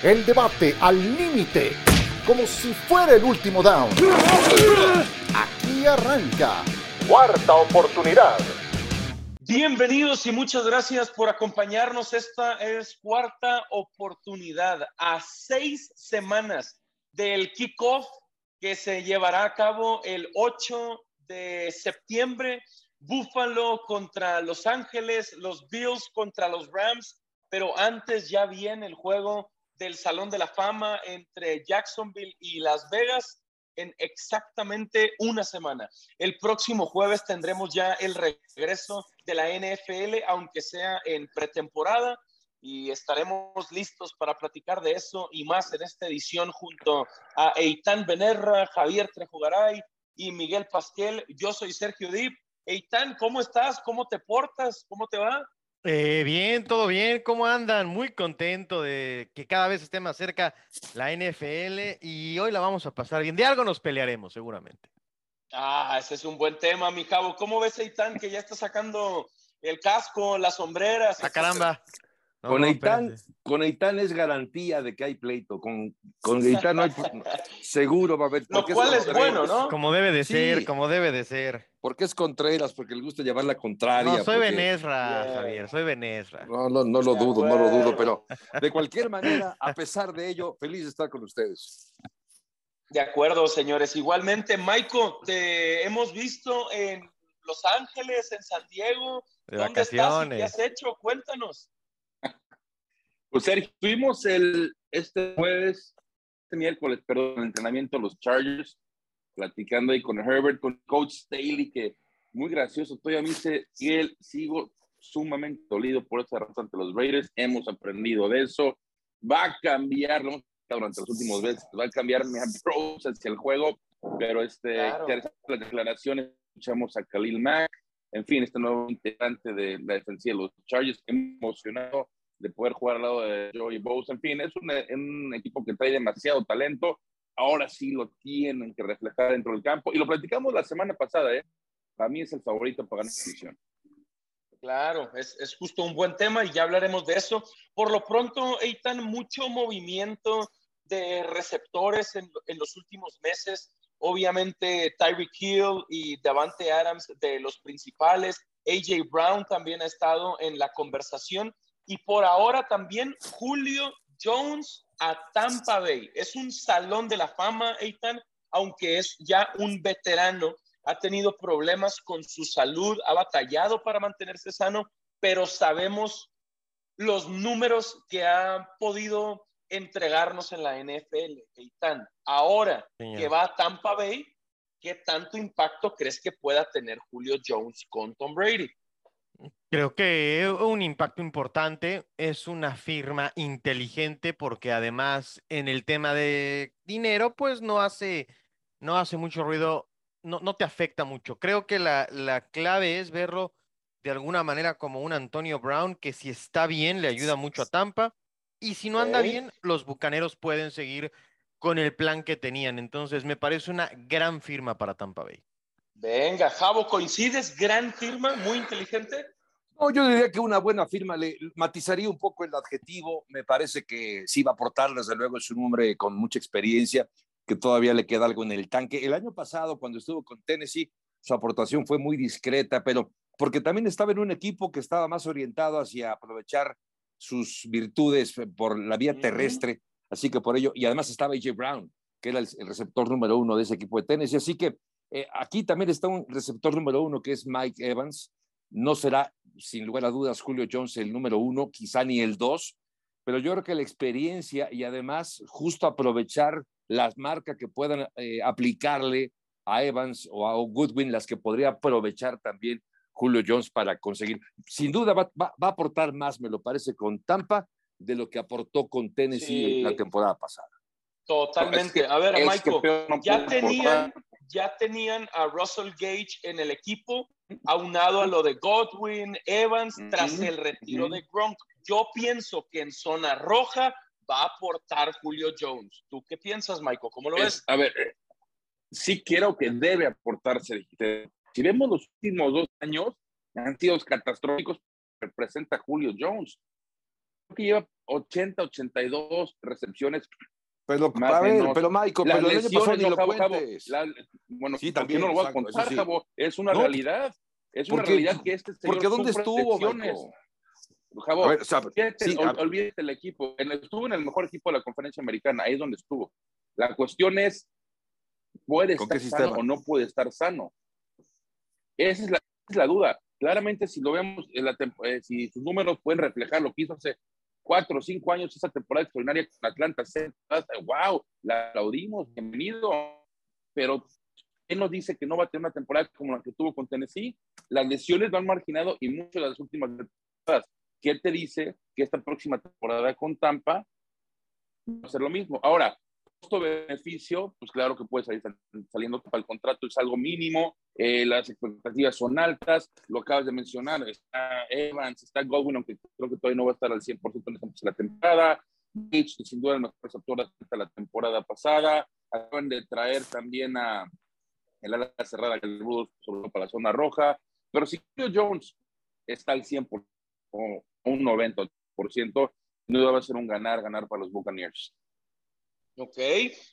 El debate al límite, como si fuera el último down. Aquí arranca. Cuarta oportunidad. Bienvenidos y muchas gracias por acompañarnos. Esta es cuarta oportunidad a seis semanas del kickoff que se llevará a cabo el 8 de septiembre. Buffalo contra Los Ángeles, los Bills contra los Rams, pero antes ya viene el juego del Salón de la Fama entre Jacksonville y Las Vegas en exactamente una semana. El próximo jueves tendremos ya el regreso de la NFL, aunque sea en pretemporada, y estaremos listos para platicar de eso y más en esta edición junto a Eitan Benerra, Javier Trejugaray y Miguel Pasquel. Yo soy Sergio Dip. Eitan, ¿cómo estás? ¿Cómo te portas? ¿Cómo te va? Eh, bien, todo bien, ¿cómo andan? Muy contento de que cada vez esté más cerca la NFL y hoy la vamos a pasar bien. De algo nos pelearemos, seguramente. Ah, ese es un buen tema, mi cabo. ¿Cómo ves, Eitan, que ya está sacando el casco, las sombreras? ¡A ah, caramba! Con, Eitan, con Eitan es garantía de que hay pleito. Con, con Eitan no hay, seguro va a haber. Lo cual es, bueno, ¿no? Como debe de ser, como debe de ser. Porque es Contreras, porque le gusta llevar la contraria. No, soy Benesra, Javier, soy Benesra. No, no, no lo dudo, no lo dudo, pero de cualquier manera, a pesar de ello, feliz de estar con ustedes. De acuerdo, señores. Igualmente, Michael, te hemos visto en Los Ángeles, en San Diego. ¿Dónde estás y qué has hecho? Cuéntanos. Pues Sergio, tuvimos el, este jueves, este miércoles, perdón, entrenamiento los Chargers, platicando ahí con Herbert, con Coach Staley, que muy gracioso, todavía me dice, y él sigo sumamente dolido por esa razón ante los Raiders, hemos aprendido de eso, va a cambiar, ¿no? durante los últimos meses, va a cambiar mi approach hacia el juego, pero este, claro. las declaraciones, escuchamos a Khalil Mack, en fin, este nuevo integrante de la defensiva de los Chargers, emocionado de poder jugar al lado de Joey Bosa. En fin, es un, equipo que trae demasiado talento. Ahora sí lo tienen que reflejar dentro del campo. Y lo platicamos la semana pasada, ¿eh? Para mí es el favorito para ganar la división. Claro, es, es, justo un buen tema y ya hablaremos de eso. Por lo pronto, Eitan, mucho movimiento de receptores en, en los últimos meses. Obviamente, Tyreek Hill y Davante Adams de los principales. AJ Brown también ha estado en la conversación. Y por ahora también Julio Jones a Tampa Bay. Es un salón de la fama, Eitan, aunque es ya un veterano. Ha tenido problemas con su salud, ha batallado para mantenerse sano, pero sabemos los números que ha podido entregarnos en la NFL, Eitan. Ahora que va a Tampa Bay, ¿qué tanto impacto crees que pueda tener Julio Jones con Tom Brady? Creo que un impacto importante es una firma inteligente porque además en el tema de dinero pues no hace, no hace mucho ruido, no, no te afecta mucho. Creo que la, la clave es verlo de alguna manera como un Antonio Brown que si está bien le ayuda mucho a Tampa y si no anda bien los Bucaneros pueden seguir con el plan que tenían. Entonces me parece una gran firma para Tampa Bay. Venga, Javo, ¿coincides? Gran firma, muy inteligente. No, yo diría que una buena firma le matizaría un poco el adjetivo. Me parece que sí va a aportar, desde luego, es un hombre con mucha experiencia, que todavía le queda algo en el tanque. El año pasado, cuando estuvo con Tennessee, su aportación fue muy discreta, pero porque también estaba en un equipo que estaba más orientado hacia aprovechar sus virtudes por la vía terrestre. Así que por ello, y además estaba AJ Brown, que era el, receptor número uno de ese equipo de Tennessee. Así que eh, aquí también está un receptor número uno que es Mike Evans. No será, sin lugar a dudas, Julio Jones el número uno, quizá ni el dos, pero yo creo que la experiencia y además justo aprovechar las marcas que puedan eh, aplicarle a Evans o a Goodwin, las que podría aprovechar también Julio Jones para conseguir. Sin duda va, a aportar más, me lo parece, con Tampa de lo que aportó con Tennessee la temporada pasada. Totalmente. a ver, Michael, ya tenían ya tenían a Russell Gage en el equipo, aunado a lo de Godwin, Evans, tras el retiro de Gronk. Yo pienso que en zona roja va a aportar Julio Jones. ¿Tú qué piensas, Michael? ¿Cómo lo ves? A ver, eh, sí quiero que debe aportarse. Si vemos los últimos dos años, han sido catastróficos, representa Julio Jones. que lleva 80, 82 recepciones. Pero, Más a ver, pero Michael, Las pero el año pasado ni lo Jabo, cuentes. la- bueno, Sí, ¿por qué también, no lo voy a contar, sí. Jabo? Es una No, realidad. Es una realidad que este señor Porque ¿dónde estuvo? Jabo, ver, o sea, olvídate, sí, ol- olvídate el equipo. En el- estuvo en el mejor equipo de la conferencia americana, ahí es donde estuvo. La cuestión es, ¿puede ¿Con estar sano o no puede estar sano? Esa es la, es la duda. Claramente, si lo vemos, en la eh, si sus números pueden reflejar lo que hizo hace cuatro o cinco años, esa temporada extraordinaria con Atlanta, wow, la aplaudimos, bienvenido. Pero él nos dice que no va a tener una temporada como la que tuvo con Tennessee. Las lesiones lo han marginado y muchas de las últimas temporadas. Que él te dice que esta próxima temporada con Tampa va a ser lo mismo. Ahora, costo-beneficio, pues claro que puede salir sal- saliendo para el contrato, es algo mínimo, eh, las expectativas son altas, lo acabas de mencionar, está Evans, está Godwin, aunque creo que todavía no va a estar al 100% en la temporada, Mitch, que sin duda el mejor receptor hasta la temporada pasada, acaban de traer también a el ala cerrada el Rudolph sobre para la zona roja, pero si Jones está al 100% o un 90%, no va a ser un ganar, ganar para los Buccaneers. Ok,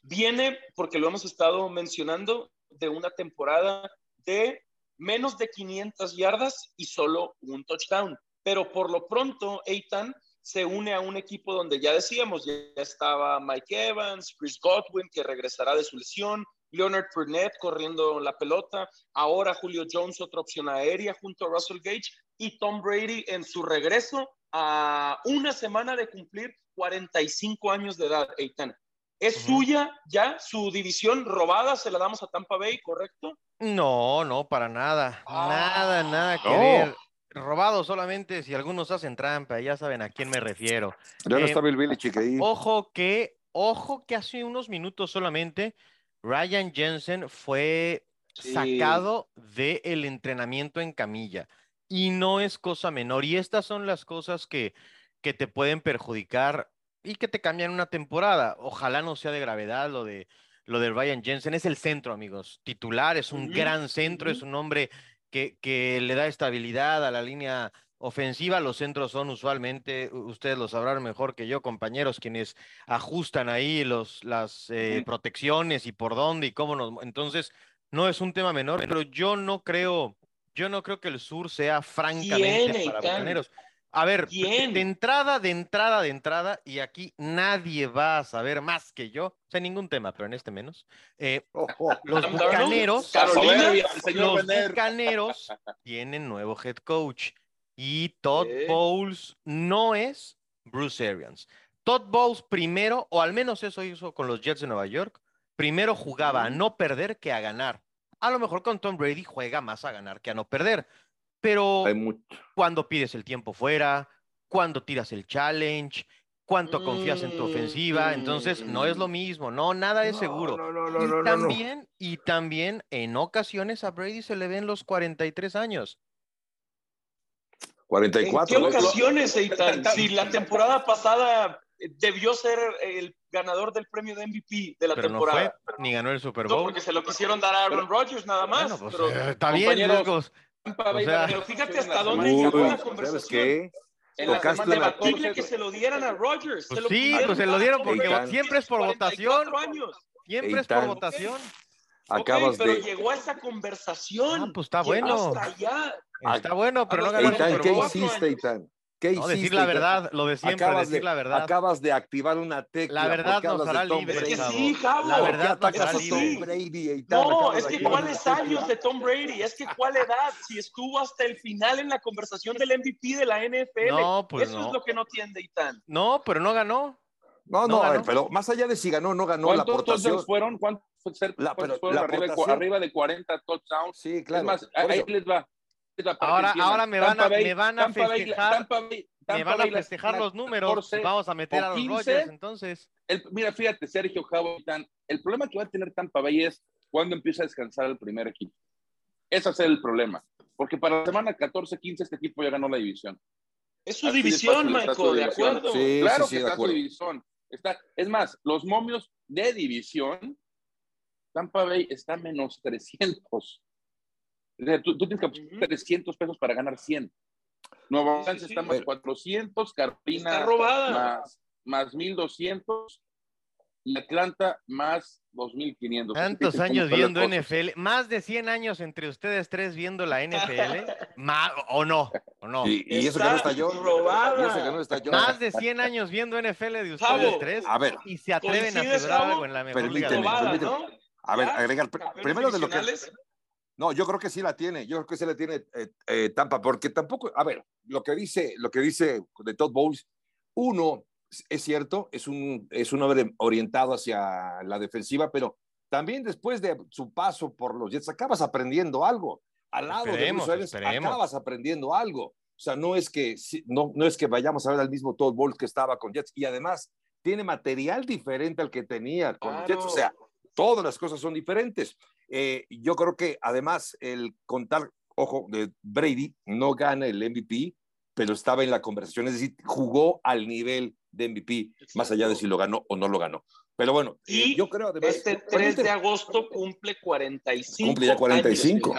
viene, porque lo hemos estado mencionando, de una temporada de menos de 500 yardas y solo un touchdown. Pero por lo pronto, Eitan se une a un equipo donde ya decíamos, ya estaba Mike Evans, Chris Godwin, que regresará de su lesión, Leonard Fournette corriendo la pelota, ahora Julio Jones, otra opción aérea junto a Russell Gage, y Tom Brady en su regreso a una semana de cumplir 45 años de edad, Eitan. ¿Es suya ya su división robada? ¿Se la damos a Tampa Bay, correcto? No, no, para nada. Nada, Ah, nada que no. ver. Robado solamente si algunos hacen trampa, ya saben a quién me refiero. Ya no Eh, está Bill Belichick ahí. Ojo que, ojo que hace unos minutos solamente Ryan Jensen fue Sí. sacado del entrenamiento en camilla y no es cosa menor. Y estas son las cosas que, que te pueden perjudicar y que te cambian una temporada. Ojalá no sea de gravedad lo de lo de Ryan Jensen. Es el centro, amigos. Titular, es un gran centro, es un hombre que, que le da estabilidad a la línea ofensiva. Los centros son usualmente, ustedes lo sabrán mejor que yo, compañeros, quienes ajustan ahí los, las eh, Ujú. protecciones y por dónde y cómo nos. Entonces, no es un tema menor, pero yo no creo, yo no creo que el sur sea francamente ¿Quién, para? Bucaneros. A ver, de- ¿Quién? de entrada, de entrada, de entrada, y aquí nadie va a saber más que yo, o sea, ningún tema, pero en este menos. eh, Oh, oh. los bucaneros, Carolina, los bucaneros tienen nuevo head coach y Todd. Bowles no es Bruce Arians. Todd Bowles primero, o al menos eso hizo con los Jets de Nueva York, primero jugaba a no perder que a ganar. A lo mejor con Tom Brady juega más a ganar que a no perder, pero Hay mucho. cuando pides el tiempo fuera, cuando tiras el challenge, cuánto confías en tu ofensiva, entonces no es lo mismo, no, nada es seguro. No, no, no, y no, no, no. también, y también en ocasiones a Brady se le ven los 43 años. ¿En 44. qué ¿no? ocasiones, Eitan? Ta- ta- Si la temporada pasada debió ser el ganador del premio de MVP de la Pero no fue, temporada. ni ganó el Super No, Bowl. porque se lo quisieron dar a Aaron Rodgers nada más. Bueno, pues pero, eh, está bien, Lagos. Tampa Bay O sea- va a pero fíjate hasta dónde llegó la 14. conversación. ¿Sabes qué? En la Debatible 14, que se lo dieran a Rodgers. Pues sí, pues se lo dieron porque siempre es por 44 votación. años. Siempre es por votación. Acabas Ok, pero de. llegó a esa conversación. Ah, pues está bueno. hasta allá. Está bueno, pero no Eitan, Super ¿qué hiciste. Eitan? ¿Qué No, hiciste? decir la verdad, lo de siempre, Acabas decir de, la verdad. acabas de activar una tecla. La verdad nos hará libres. Es que sí, Javo. La ¿Por qué verdad nos hará libres. No, es que cuáles años de Tom Brady, es que cuál edad, si estuvo hasta el final en la conversación del MVP de la NFL. No, pues Eso no. es lo que no entiende Itán. No, pero no ganó. No, No no, a ver, ganó. pero más allá de si ganó o no ganó la ¿Cuántos aportación. touchdowns fueron? ¿Cuántos fueron? La- pero fueron la arriba, de, arriba de 40 touchdowns? Sí, claro. Es más, ahí les va. Ahora- ahora me van a- Bay- me van a Tampa Bay- festejar- Tampa Bay- Me van a festejar los números. 14 Vamos a meter a los 15. Rodgers, entonces. El- mira, fíjate, Sergio Javitán, el problema que va a tener Tampa Bay es cuando empieza a descansar el primer equipo. Ese es el problema. Porque para la semana 14-15 este equipo ya ganó la división. Es su Así división, Michael, de acuerdo. Sí, claro sí, que está acuerdo. su división. Está, es más, los momios de división, Tampa Bay está menos 300. O sea, tú, tú tienes que apostar Ujú. 300 pesos para ganar 100. Nueva Orleans está más 400, Carolina más, más 1200 y Atlanta más 2.500. Tantos años viendo NFL, más de 100 años entre ustedes tres viendo la NFL, más, o no, o no. Y, eso que no está yo. Más de 100 años viendo NFL de ustedes tres. A ver. Y se atreven a celebrar algo en la mejor permíteme, A ver, agregar, primero de lo que... No, yo creo que sí la tiene, yo creo que sí la tiene eh, eh, Tampa, porque tampoco, a ver, lo que dice, lo que dice de Todd Bowles, uno, es cierto, es un, es un hombre orientado hacia la defensiva, pero también después de su paso por los Jets acabas aprendiendo algo. Al lado de Bruce acabas aprendiendo algo. O sea, no es que no, no es que vayamos a ver al mismo Todd Bowles que estaba con Jets y además tiene material diferente al que tenía con Jets. O sea, todas las cosas son diferentes. Eh, yo creo que además el contar, ojo, de Brady no gana el MVP, pero estaba en la conversación, es decir, jugó al nivel de MVP, más allá de si lo ganó o no lo ganó. Pero bueno, y yo creo además... Este 3 de agosto cumple 45. Cumple ya 45.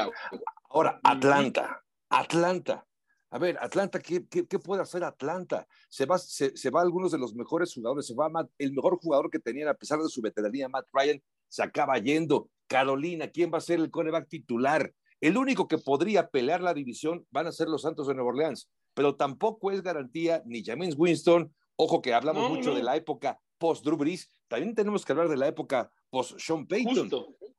Ahora, Atlanta, Atlanta. A ver, Atlanta, ¿qué, qué, puede hacer Atlanta? Se va, se, se, va algunos de los mejores jugadores, se va el mejor jugador que tenían a pesar de su veteranía, Matt Ryan, se acaba yendo. Carolina, ¿quién va a ser el coreback titular? El único que podría pelear la división van a ser los Santos de Nueva Orleans, pero tampoco es garantía ni James Winston Ojo que hablamos mucho de la época post Drew Brees, también tenemos que hablar de la época post Sean Payton.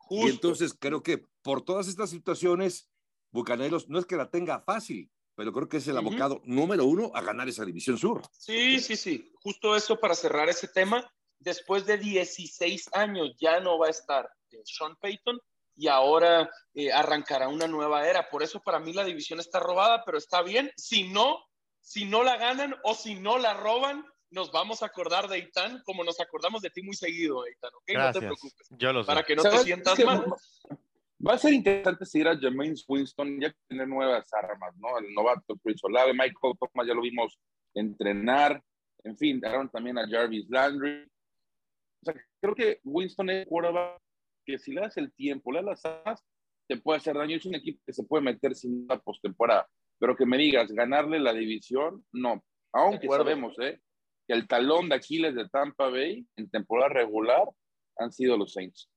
Y entonces creo que por todas estas situaciones, Bucaneros no es que la tenga fácil, pero creo que es el abocado número uno a ganar esa división sur. Sí, sí, sí. Justo eso para cerrar ese tema. Después de 16 años ya no va a estar eh, Sean Payton y ahora eh, arrancará una nueva era. Por eso para mí la división está robada, pero está bien. Si no, si no la ganan o si no la roban, nos vamos a acordar de Eitan como nos acordamos de ti muy seguido, Eitan, ¿ok? No te preocupes. Yo lo sé. Para que no te sientas mal. Va a ser interesante seguir a James Winston, ya que tiene nuevas armas, ¿no? El novato Chris Olave, Michael Thomas, ya lo vimos entrenar. En fin, daron también a Jarvis Landry. O sea, creo que Winston es quarterback que si le das el tiempo, le das las te puede hacer daño. Es un equipo que se puede meter sin una postemporada pero que me digas, ganarle la división, no. Aunque sabemos ¿eh? que el talón de Aquiles de Tampa Bay en temporada regular han sido los Saints.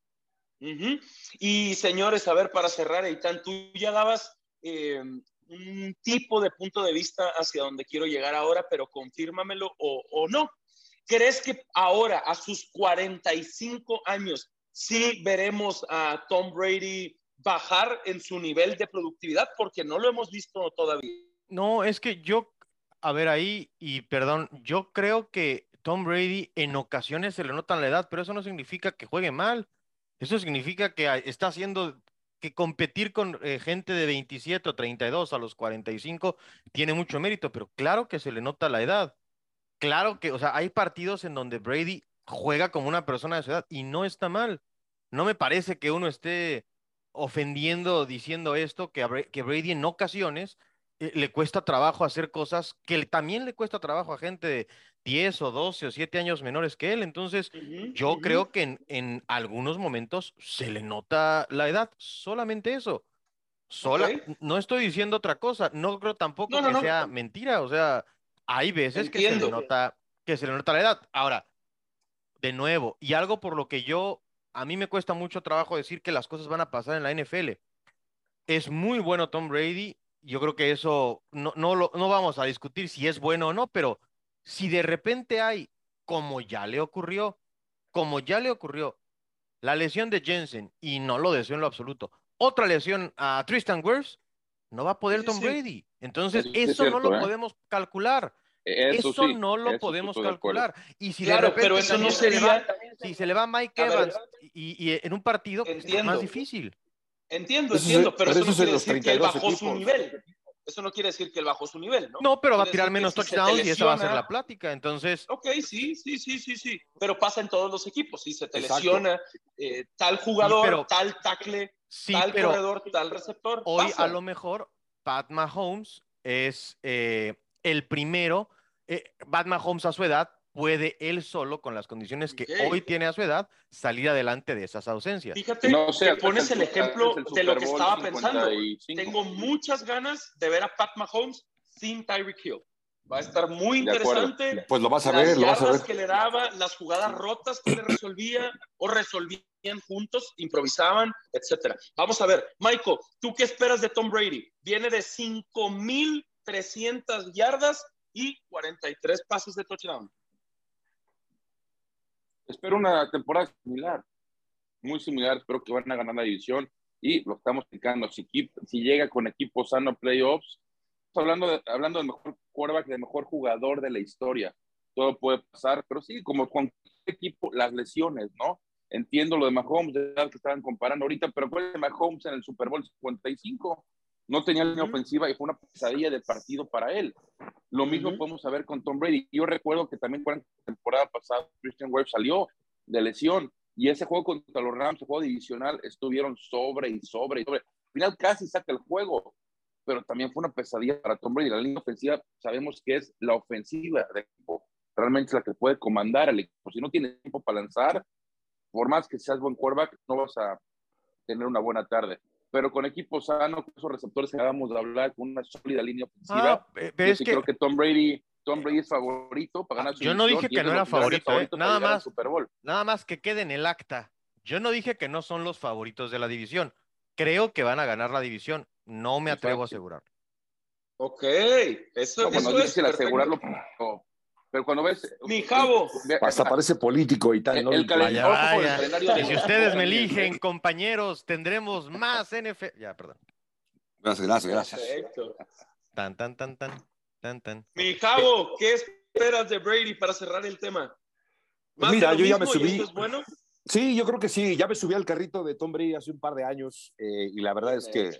Y señores, a ver, para cerrar, Eitan, tú ya dabas eh, un tipo de punto de vista hacia donde quiero llegar ahora, pero confírmamelo o, o no. ¿Crees que ahora, a sus 45 años, sí veremos a Tom Brady bajar en su nivel de productividad porque no lo hemos visto todavía. No, es que yo, a ver ahí, y perdón, yo creo que Tom Brady en ocasiones se le nota la edad, pero eso no significa que juegue mal. Eso significa que está haciendo que competir con eh, gente de 27 o 32 a los 45 tiene mucho mérito, pero claro que se le nota la edad. Claro que, o sea, hay partidos en donde Brady juega como una persona de su edad y no está mal. No me parece que uno esté ofendiendo, diciendo esto, que, que Brady en ocasiones eh, le cuesta trabajo hacer cosas que también le cuesta trabajo a gente de 10 o 12 o 7 años menores que él. Entonces, yo creo que en, algunos momentos se le nota la edad, solamente eso. Sola, no estoy diciendo otra cosa, no creo tampoco que sea mentira, o sea, hay veces que se le nota que se le nota la edad. Ahora, de nuevo, y algo por lo que yo a mí me cuesta mucho trabajo decir que las cosas van a pasar en la NFL. Es muy bueno Tom Brady. Yo creo que eso no, no, lo, no vamos a discutir si es bueno o no, pero si de repente hay, como ya le ocurrió, como ya le ocurrió, la lesión de Jensen, y no lo deseo en lo absoluto, otra lesión a Tristan Wirfs, no va a poder Tom Brady. Entonces, eso no lo ¿eh? podemos calcular. Eso, no lo podemos calcular. Y si claro, pero eso no sería. si se le va Mike Evans y, en un partido, pues, es más difícil. Entiendo, entiendo, pero, eso, no quiere decir que él bajó su nivel. Eso no quiere decir que él bajó su nivel, ¿no? No, pero va a tirar menos touchdowns y esa va a ser la plática, entonces... Ok, sí, sí, sí, sí, sí, pero pasa en todos los equipos, si se te lesiona eh, tal jugador, tal tackle, tal corredor, tal receptor, Hoy a lo mejor Pat Mahomes es eh, el primero, eh, Batman Holmes a su edad puede él solo, con las condiciones que hoy tiene a su edad, salir adelante de esas ausencias. Fíjate, no, pones el, ejemplo de lo que estaba pensando. Tengo muchas ganas de ver a Pat Mahomes sin Tyreek Hill. Va a estar muy interesante. Pues lo vas a ver, lo vas a ver. que le daba, las jugadas rotas que le resolvía o resolvían juntos, improvisaban, etcétera. Vamos a ver, Michael, ¿tú qué esperas de Tom Brady? Viene de 5,300 yardas y 43 pases de touchdown. Espero una temporada similar, muy similar. Espero que van a ganar la división y lo estamos explicando. Si, llega con equipo sano playoffs, hablando de, hablando del mejor quarterback, del mejor jugador de la historia. Todo puede pasar, pero sí, como con equipo, las lesiones, ¿no? Entiendo lo de Mahomes, de que estaban comparando ahorita, pero fue de Mahomes en el Super Bowl 55. No tenía línea ofensiva y fue una pesadilla de partido para él. Lo mismo podemos saber con Tom Brady. Yo recuerdo que también fue la temporada pasada Christian Webb salió de lesión y ese juego contra los Rams, el juego divisional, estuvieron sobre y sobre y sobre. Al final casi saca el juego, pero también fue una pesadilla para Tom Brady. La línea ofensiva sabemos que es la ofensiva del equipo, realmente es la que puede comandar al equipo. Si no tiene tiempo para lanzar, por más que seas buen quarterback, no vas a tener una buena tarde. Pero con equipo sano, con esos receptores que acabamos de hablar, con una sólida línea ofensiva, ah, yo sí creo que Tom Brady, Tom Brady es favorito para ganar su Yo no dije que no era favorito, eh. nada más, Super Bowl. nada más que quede en el acta. Yo no dije que no son los favoritos de la división. Creo que van a ganar la división. No me atrevo a asegurar. Ok, eso, no, eso es asegurarlo, pero, cuando ves... Mi jabo. Hasta parece político y tal. El, el vaya, vaya. si ustedes me eligen, compañeros, tendremos más NFL. Ya, perdón. Gracias, gracias, gracias. Perfecto. Tan, tan, tan, tan, tan, tan. Mi jabo, ¿qué esperas de Brady para cerrar el tema? Pues mira, yo ya me subí. Es bueno? Sí, yo creo que sí. Ya me subí al carrito de Tom Brady hace un par de años eh, y la verdad es que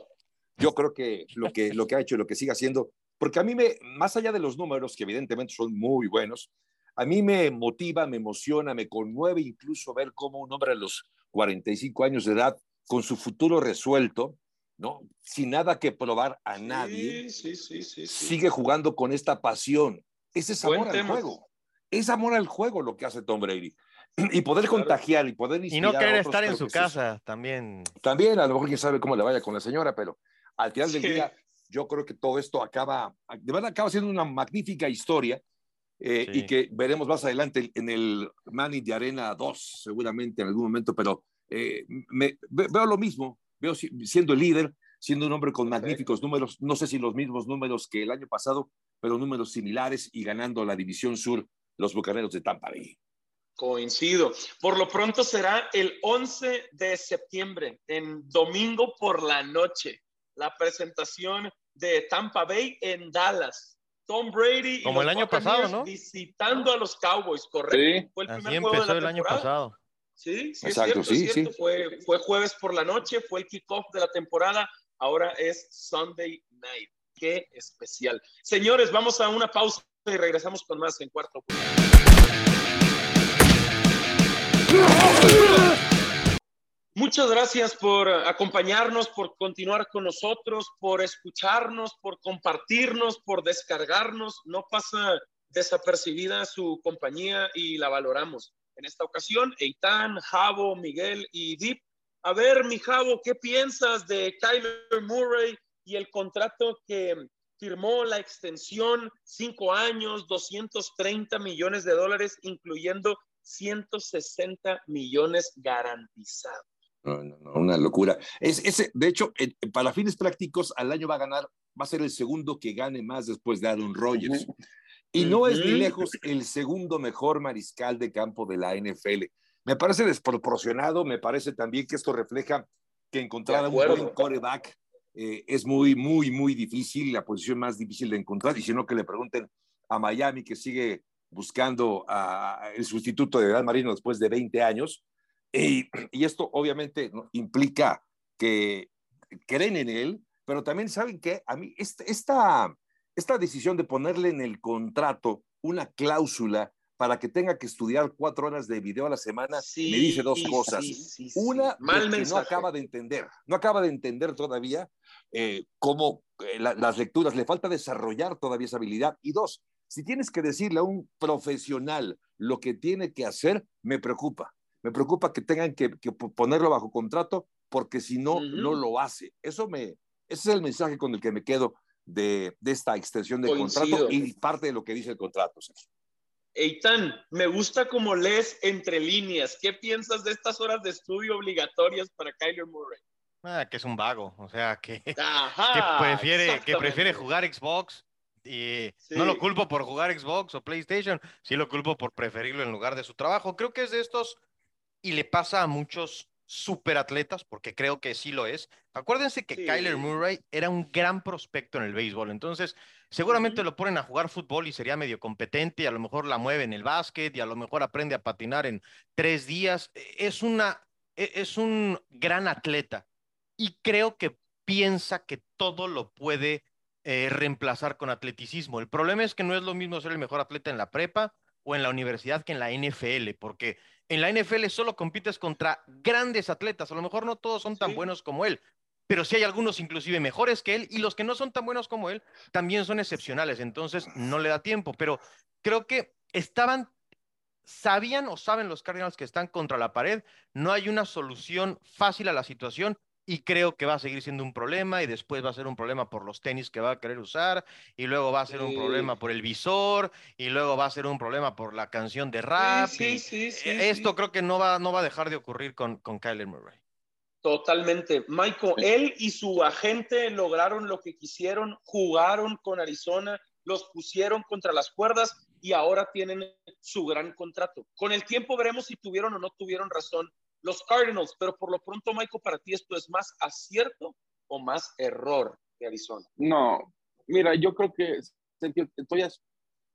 yo creo que lo que, lo que ha hecho y lo que sigue haciendo, porque a mí me, más allá de los números, que evidentemente son muy buenos, a mí me motiva, me emociona, me conmueve incluso ver cómo un hombre a los 45 años de edad, con su futuro resuelto, ¿no? Sin nada que probar a nadie, sigue jugando con esta pasión. Ese es amor al juego. Es amor al juego lo que hace Tom Brady. Y poder contagiar y poder Y no querer estar en su casa también. También, a lo mejor quién sabe cómo le vaya con la señora, pero al final del día, yo creo que todo esto acaba, de verdad acaba siendo una magnífica historia eh, y que veremos más adelante en el Manny de Arena 2, seguramente en algún momento, pero eh, me, veo lo mismo, veo siendo el líder, siendo un hombre con magníficos números, no sé si los mismos números que el año pasado, pero números similares y ganando la División Sur, los Bucaneros de Tampa Bay. Coincido. Por lo pronto será el 11 de septiembre, en domingo por la noche la presentación de Tampa Bay en Dallas. Tom Brady como el año pasado, ¿no? Visitando a los Cowboys, correcto. Sí. Fue el primer Así empezó el año pasado. Sí, sí, Exacto, sí, sí. Fue, fue jueves por la noche, fue el kickoff de la temporada. Ahora es Sunday night. Qué especial. Señores, vamos a una pausa y regresamos con más en cuarto. Muchas gracias por acompañarnos, por continuar con nosotros, por escucharnos, por compartirnos, por descargarnos. No pasa desapercibida su compañía y la valoramos. En esta ocasión, Eitan, Javo, Miguel y Deep. A ver, mi Javo, ¿qué piensas de Kyler Murray y el contrato que firmó la extensión, cinco años, 230 millones de dólares, incluyendo 160 millones garantizados? No, no, no, una locura. Es, ese, de hecho, para fines prácticos, al año va a ganar, va a ser el segundo que gane más después de Aaron Rodgers. Y no es ni lejos el segundo mejor mariscal de campo de la NFL. Me parece desproporcionado, me parece también que esto refleja que encontrar a un buen coreback eh, es muy, muy, muy difícil, la posición más difícil de encontrar. Y si no, que le pregunten a Miami, que sigue buscando a, el sustituto de Dan Marino después de 20 años. Y, esto obviamente implica que creen en él, pero también saben que a mí esta, esta, decisión de ponerle en el contrato una cláusula para que tenga que estudiar cuatro horas de video a la semana, me dice dos cosas. Una, que no acaba de entender, no acaba de entender todavía eh, cómo eh, las lecturas, le falta desarrollar todavía esa habilidad. Y dos, si tienes que decirle a un profesional lo que tiene que hacer, me preocupa me preocupa que tengan que, ponerlo bajo contrato porque si no, no lo hace. Eso me, ese es el mensaje con el que me quedo de, esta extensión de contrato y parte de lo que dice el contrato. Eitan, me gusta como lees entre líneas. ¿Qué piensas de estas horas de estudio obligatorias para Kyler Murray? Ah, que es un vago, o sea, que, prefiere, que prefiere jugar Xbox. Y no lo culpo por jugar Xbox o PlayStation, sí lo culpo por preferirlo en lugar de su trabajo. Creo que es de estos, y le pasa a muchos superatletas, porque creo que sí lo es. Acuérdense que Kyler Murray era un gran prospecto en el béisbol, entonces seguramente lo ponen a jugar fútbol y sería medio competente, y a lo mejor la mueve en el básquet y a lo mejor aprende a patinar en tres días. Es una, e, es un gran atleta y creo que piensa que todo lo puede eh, reemplazar con atleticismo. El problema es que no es lo mismo ser el mejor atleta en la prepa o en la universidad que en la NFL, porque en la NFL solo compites contra grandes atletas. A lo mejor no todos son tan buenos como él, pero sí hay algunos inclusive mejores que él y los que no son tan buenos como él también son excepcionales. Entonces no le da tiempo, pero creo que estaban, sabían o saben los Cardinals que están contra la pared. No hay una solución fácil a la situación y creo que va a seguir siendo un problema y después va a ser un problema por los tenis que va a querer usar y luego va a ser un problema por el visor y luego va a ser un problema por la canción de rap. Sí, sí, sí, esto creo que no va, no va a dejar de ocurrir con, con Kyler Murray. Totalmente. Michael, él y su agente lograron lo que quisieron, jugaron con Arizona, los pusieron contra las cuerdas y ahora tienen su gran contrato. Con el tiempo veremos si tuvieron o no tuvieron razón los Cardinals, pero por lo pronto, Michael, para ti esto es más acierto o más error de Arizona. No, mira, yo creo que todavía es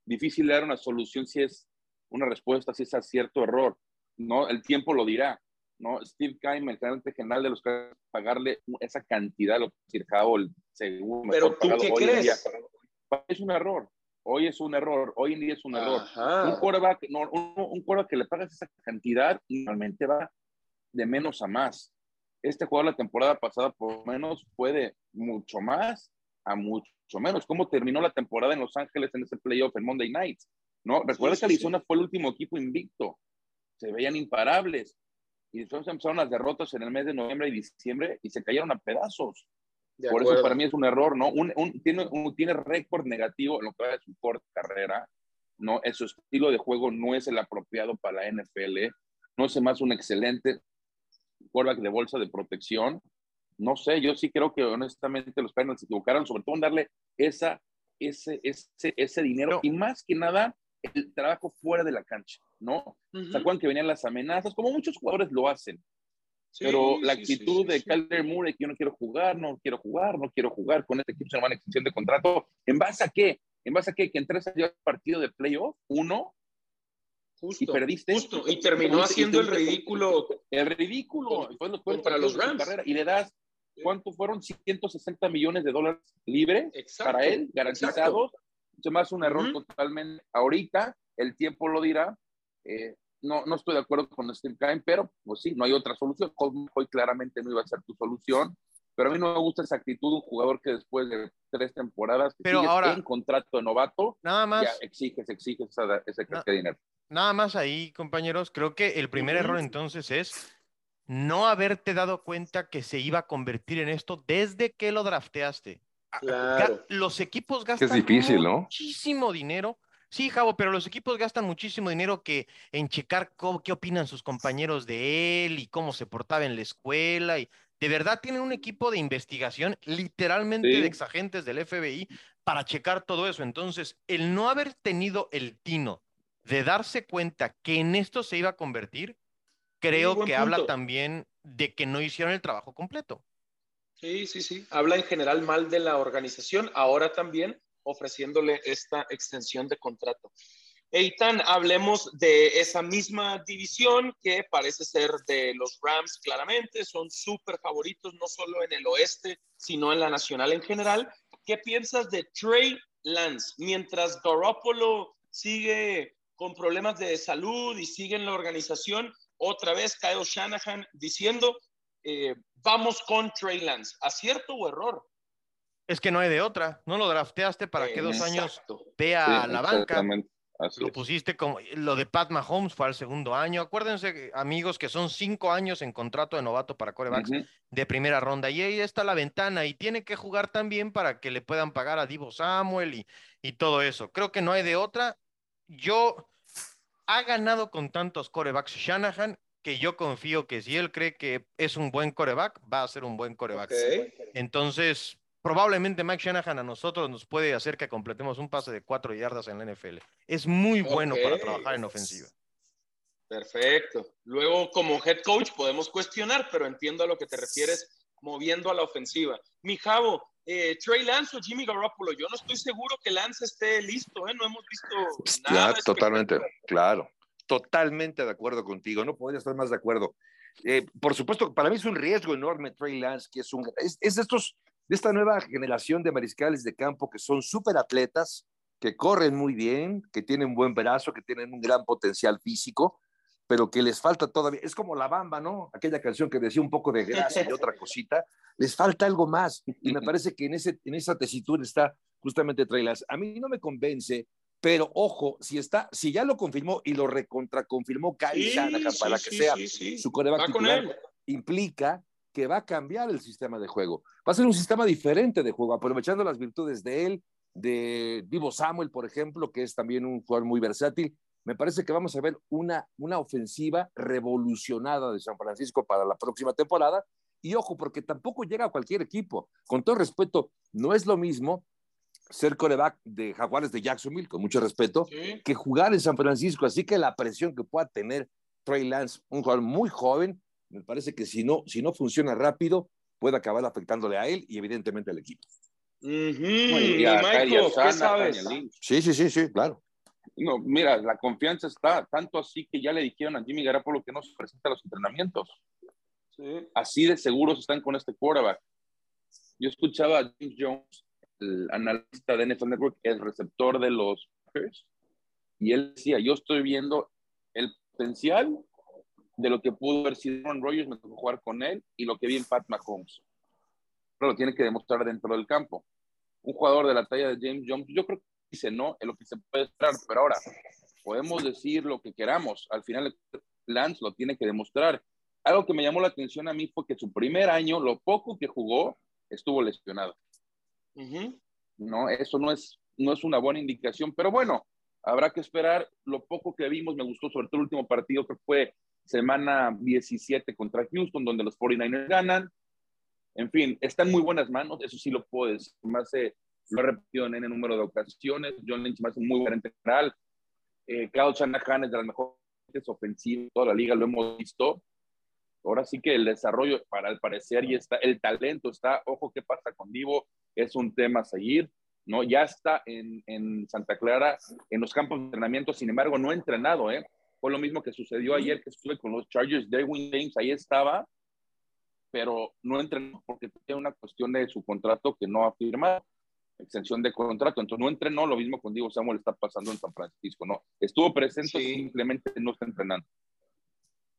difícil dar una solución si es una respuesta, si es acierto o error, ¿no? El tiempo lo dirá, ¿no? Steve Keim, el gerente general de los Cardinals, pagarle esa cantidad, lo que el segundo Pero tú qué crees? es un error. Hoy es un error, hoy en día es un error. Un quarterback, no, un, un que le pagas esa cantidad, normalmente va de menos a más. Este juego la temporada pasada por lo menos fue de mucho más a mucho menos. ¿Cómo terminó la temporada en Los Ángeles en ese playoff en Monday Night? ¿No? Recuerda que Arizona fue el último equipo invicto. Se veían imparables. Y después empezaron las derrotas en el mes de noviembre y diciembre y se cayeron a pedazos. Por eso para mí es un error, ¿no? Un, tiene un, tiene récord negativo en lo que va de su corta carrera, ¿no? Su estilo de juego no es el apropiado para la NFL, no es más un excelente quarterback de bolsa de protección. No sé, yo sí creo que honestamente los Cardinals se equivocaron, sobre todo en darle esa, ese, ese, ese dinero y más que nada el trabajo fuera de la cancha, ¿no? ¿Se acuerdan que venían las amenazas? Como muchos jugadores lo hacen. Pero la actitud de Kyler Murray, que yo no quiero jugar, no quiero jugar, no quiero jugar con este equipo, se llama extensión de contrato. ¿En base a qué? ¿En base a qué? Que en tres partido de playoff, uno, Justo, y perdiste. Justo, y terminó haciendo el ridículo. El ridículo. para los Rams. y le das, ¿cuánto fueron? 160 millones de dólares libres para él, garantizados. Es más un error totalmente. Ahorita, el tiempo lo dirá. Eh, no, no estoy de acuerdo con Steve Kine, pero pues sí, no hay otra solución. Hoy claramente no iba a ser tu solución. Pero a mí no me gusta esa actitud de un jugador que después de tres temporadas que pero ahora, en contrato de novato, nada más, ya exiges, exiges ese dinero. Nada más ahí, compañeros, creo que el primer error entonces es no haberte dado cuenta que se iba a convertir en esto desde que lo drafteaste. Los equipos gastan muchísimo dinero. Sí, Javo, pero los equipos gastan muchísimo dinero que en checar qué opinan sus compañeros de él y cómo se portaba en la escuela. Y de verdad tienen un equipo de investigación, literalmente de exagentes del FBI, para checar todo eso. Entonces, el no haber tenido el tino de darse cuenta que en esto se iba a convertir, creo que habla también de que no hicieron el trabajo completo. Sí, sí, sí. Habla en general mal de la organización, ahora también ofreciéndole esta extensión de contrato. Eitan, hablemos de esa misma división que parece ser de los Rams claramente, son súper favoritos no solo en el oeste, sino en la nacional en general. ¿Qué piensas de Trey Lance? Mientras Garoppolo sigue con problemas de salud y sigue en la organización. Otra vez Kyle Shanahan diciendo, eh, vamos con Trey Lance. ¿Acierto o error? Es que no hay de otra. No lo drafteaste para que dos años vea la banca. lo pusiste como lo de Pat Mahomes fue al segundo año. Acuérdense, amigos, que son cinco años en contrato de novato para corebacks de primera ronda. Y ahí está la ventana y tiene que jugar también para que le puedan pagar a Divo Samuel y, y todo eso. Creo que no hay de otra. Yo ha ganado con tantos corebacks Shanahan que yo confío que si él cree que es un buen coreback, va a ser un buen coreback. Entonces, probablemente Mike Shanahan a nosotros nos puede hacer que completemos un pase de cuatro yardas en la NFL. Es muy bueno para trabajar en ofensiva. Perfecto. Luego, como head coach, podemos cuestionar, pero entiendo a lo que te refieres moviendo a la ofensiva. Mi Javo, eh, Trey Lance o Jimmy Garoppolo, yo no estoy seguro que Lance esté listo, ¿eh? no hemos visto nada. Claro, totalmente, claro, totalmente de acuerdo contigo, no podría estar más de acuerdo. Eh, por supuesto, para mí es un riesgo enorme Trey Lance, que es un es, es de estos de esta nueva generación de mariscales de campo que son súper atletas, que corren muy bien, que tienen buen brazo, que tienen un gran potencial físico, pero que les falta todavía, es como la bamba, ¿no? Aquella canción que decía un poco de grasa y otra cosita, les falta algo más. Y me parece que en, ese, en esa tesitura está justamente Trailas. A mí no me convence, pero ojo, si está, si ya lo confirmó y lo recontraconfirmó Kyle Shanahan para que sea su coreback titular, implica que va a cambiar el sistema de juego. Va a ser un sistema diferente de juego, aprovechando las virtudes de él, de Vivo Samuel, por ejemplo, que es también un jugador muy versátil. Me parece que vamos a ver una, una ofensiva revolucionada de San Francisco para la próxima temporada. Y ojo, porque tampoco llega a cualquier equipo. Con todo respeto, no es lo mismo ser coreback de Jaguares de Jacksonville, con mucho respeto, que jugar en San Francisco. Así que la presión que pueda tener Trey Lance, un jugador muy joven, me parece que si no, si no funciona rápido, puede acabar afectándole a él y evidentemente al equipo. ¿qué sabes? Sí, sí, sí, sí, claro. No, mira, la confianza está tanto así que ya le dijeron a Jimmy Garoppolo que no se presenta a los entrenamientos. Así de seguros están con este quarterback. Yo escuchaba a James Jones, el analista de NFL Network, el receptor de los Packers, y él decía, yo estoy viendo el potencial de lo que pudo haber sido Aaron Rodgers, me tocó jugar con él, y lo que vi en Pat Mahomes. Pero lo tiene que demostrar dentro del campo. Un jugador de la talla de James Jones, yo creo que dice no, es lo que se puede esperar, pero ahora podemos decir lo que queramos, al final Lance lo tiene que demostrar. Algo que me llamó la atención a mí fue que su primer año, lo poco que jugó, estuvo lesionado. No, eso no es, no es una buena indicación, pero bueno, habrá que esperar. Lo poco que vimos me gustó, sobre todo el último partido que fue semana 17 contra Houston, donde los 49ers ganan. En fin, está en muy buenas manos, eso sí lo puedo decir. Más eh, lo he en el número de ocasiones. John Lynch más un muy buen general. Eh, Shanahan es de las mejores ofensivas de toda la liga, lo hemos visto. Ahora sí que el desarrollo, para el parecer, y está, el talento está, ojo, ¿qué pasa con Divo? Es un tema a seguir, ¿no? Ya está en, en Santa Clara, en los campos de entrenamiento, sin embargo, no ha entrenado, ¿eh? Fue lo mismo que sucedió ayer que estuve con los Chargers. Derwin James ahí estaba, pero no entrenó porque tiene una cuestión de su contrato que no ha firmado, extensión de contrato. Entonces no entrenó, lo mismo con Diego Samuel está pasando en San Francisco. No, estuvo presente, simplemente no está entrenando.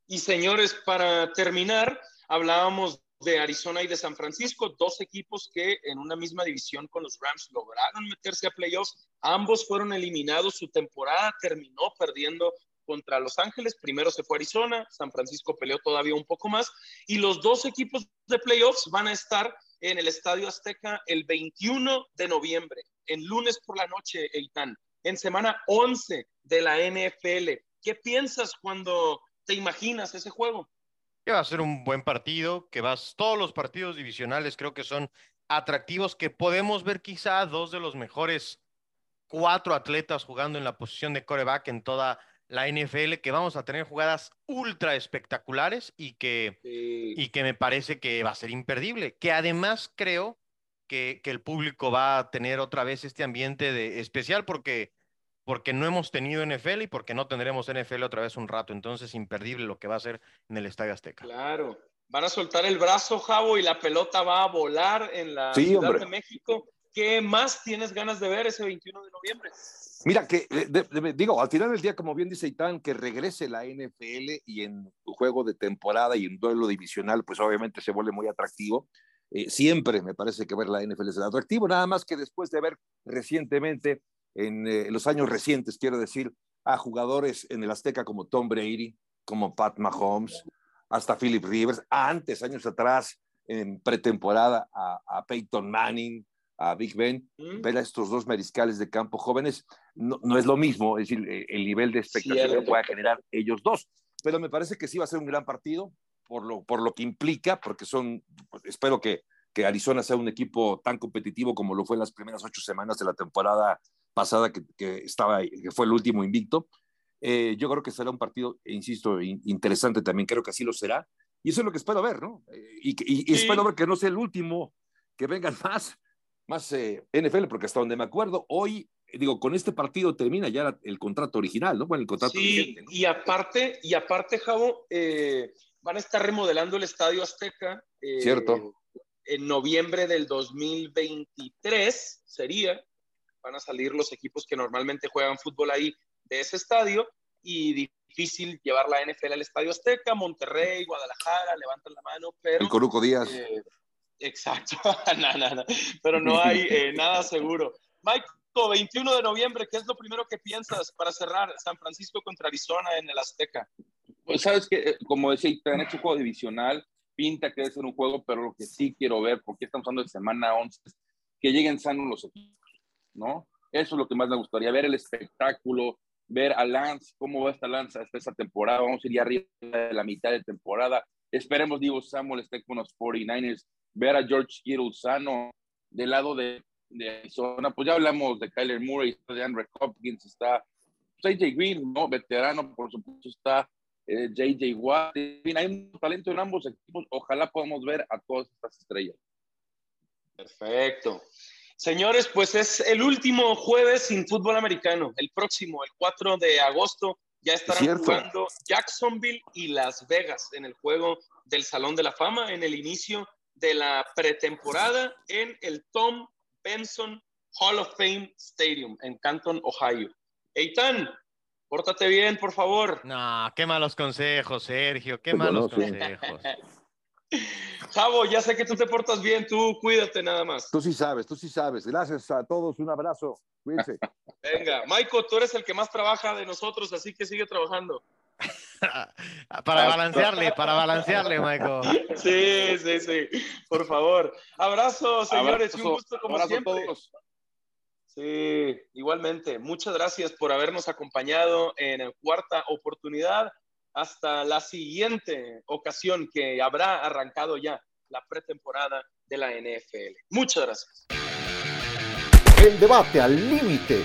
Y señores, para terminar, hablábamos de Arizona y de San Francisco, dos equipos que en una misma división con los Rams lograron meterse a playoffs. Ambos fueron eliminados, su temporada terminó perdiendo contra Los Ángeles. Primero se fue Arizona, San Francisco peleó todavía un poco más. Y los dos equipos de playoffs van a estar en el Estadio Azteca el 21 de noviembre, en lunes por la noche, Eitan, en semana 11 de la NFL. ¿Qué piensas cuando te imaginas ese juego? Que va a ser un buen partido, que vas, todos los partidos divisionales creo que son atractivos, que podemos ver quizá dos de los mejores cuatro atletas jugando en la posición de coreback en toda la NFL, que vamos a tener jugadas ultra espectaculares y que, y que me parece que va a ser imperdible. Que además creo que, que, el público va a tener otra vez este ambiente de, especial porque, porque no hemos tenido NFL y porque no tendremos NFL otra vez un rato. Entonces, imperdible lo que va a ser en el Estadio Azteca. Claro. Van a soltar el brazo, Javo, y la pelota va a volar en la Ciudad de México. ¿Qué más tienes ganas de ver ese 21 de noviembre? Mira, que eh, digo, al final del día, como bien dice Itán, que regrese la NFL y en juego de temporada y en duelo divisional, pues obviamente se vuelve muy atractivo. Eh, siempre me parece que ver la NFL es atractivo, nada más que después de ver recientemente en eh, los años recientes, quiero decir, a jugadores en el Azteca como Tom Brady, como Pat Mahomes, hasta Philip Rivers, antes, años atrás, en pretemporada, a, Peyton Manning, a Big Ben, ver a estos dos mariscales de campo jóvenes, no, es lo mismo, es decir, el nivel de expectativa que pueda generar ellos dos, pero me parece que sí va a ser un gran partido por lo, por lo que implica, porque son, espero que, que Arizona sea un equipo tan competitivo como lo fue en las primeras ocho semanas de la temporada pasada, que, que estaba, que fue el último invicto, eh, yo creo que será un partido, insisto, interesante también, creo que así lo será. Y eso es lo que espero ver, ¿no? Eh, y, espero ver que no sea el último, que vengan más, más eh, NFL, porque hasta donde me acuerdo, hoy, digo, con este partido termina ya el contrato original, ¿no? Bueno, el contrato sí, y aparte, y aparte, Javo, van a estar remodelando el Estadio Azteca. Cierto. En noviembre del 2023 sería, van a salir los equipos que normalmente juegan fútbol ahí de ese estadio y difícil llevar la NFL al Estadio Azteca, Monterrey, Guadalajara, levantan la mano, pero... El Coruco Díaz. Eh, exacto, no, pero no hay eh, nada seguro. Mike, 21 de noviembre, ¿qué es lo primero que piensas para cerrar San Francisco contra Arizona en el Azteca? Pues sabes que, eh, como decía, te han hecho juego divisional, pinta que debe ser un juego, pero lo que sí quiero ver, porque estamos hablando de semana 11, que lleguen sanos los equipos, ¿no? Eso es lo que más me gustaría, ver el espectáculo, ver a Lance, cómo va esta Lance hasta esta temporada. Vamos a ir arriba de la mitad de temporada. Esperemos, digo, Samuel esté con los 49ers. Ver a George Kittle sano del lado de, de Arizona. Pues ya hablamos de Kyler Murray, de Andre Hopkins, está AJ Green, ¿no? Veterano, por supuesto, está eh, JJ Watt. hay un talento en ambos equipos. Ojalá podamos ver a todas estas estrellas. Perfecto. Señores, pues es el último jueves sin fútbol americano. El próximo, el 4 de agosto, ya estarán jugando Jacksonville y Las Vegas en el juego del Salón de la Fama, en el inicio de la pretemporada en el Tom Benson Hall of Fame Stadium en Canton, Ohio. Eitan, pórtate bien, por favor. No, qué malos consejos, Sergio, qué malos consejos. Javo, ya sé que tú te portas bien, tú cuídate nada más. Tú sí sabes, tú sí sabes. Gracias a todos, un abrazo. Cuídense. Venga, Michael, tú eres el que más trabaja de nosotros, así que sigue trabajando. para balancearle, para balancearle, Michael. Sí, sí, sí. Por favor. Abrazo, señores, un gusto como siempre. todos. Sí, igualmente. Muchas gracias por habernos acompañado en la cuarta oportunidad hasta la siguiente ocasión que habrá arrancado ya la pretemporada de la NFL. Muchas gracias. El debate al límite,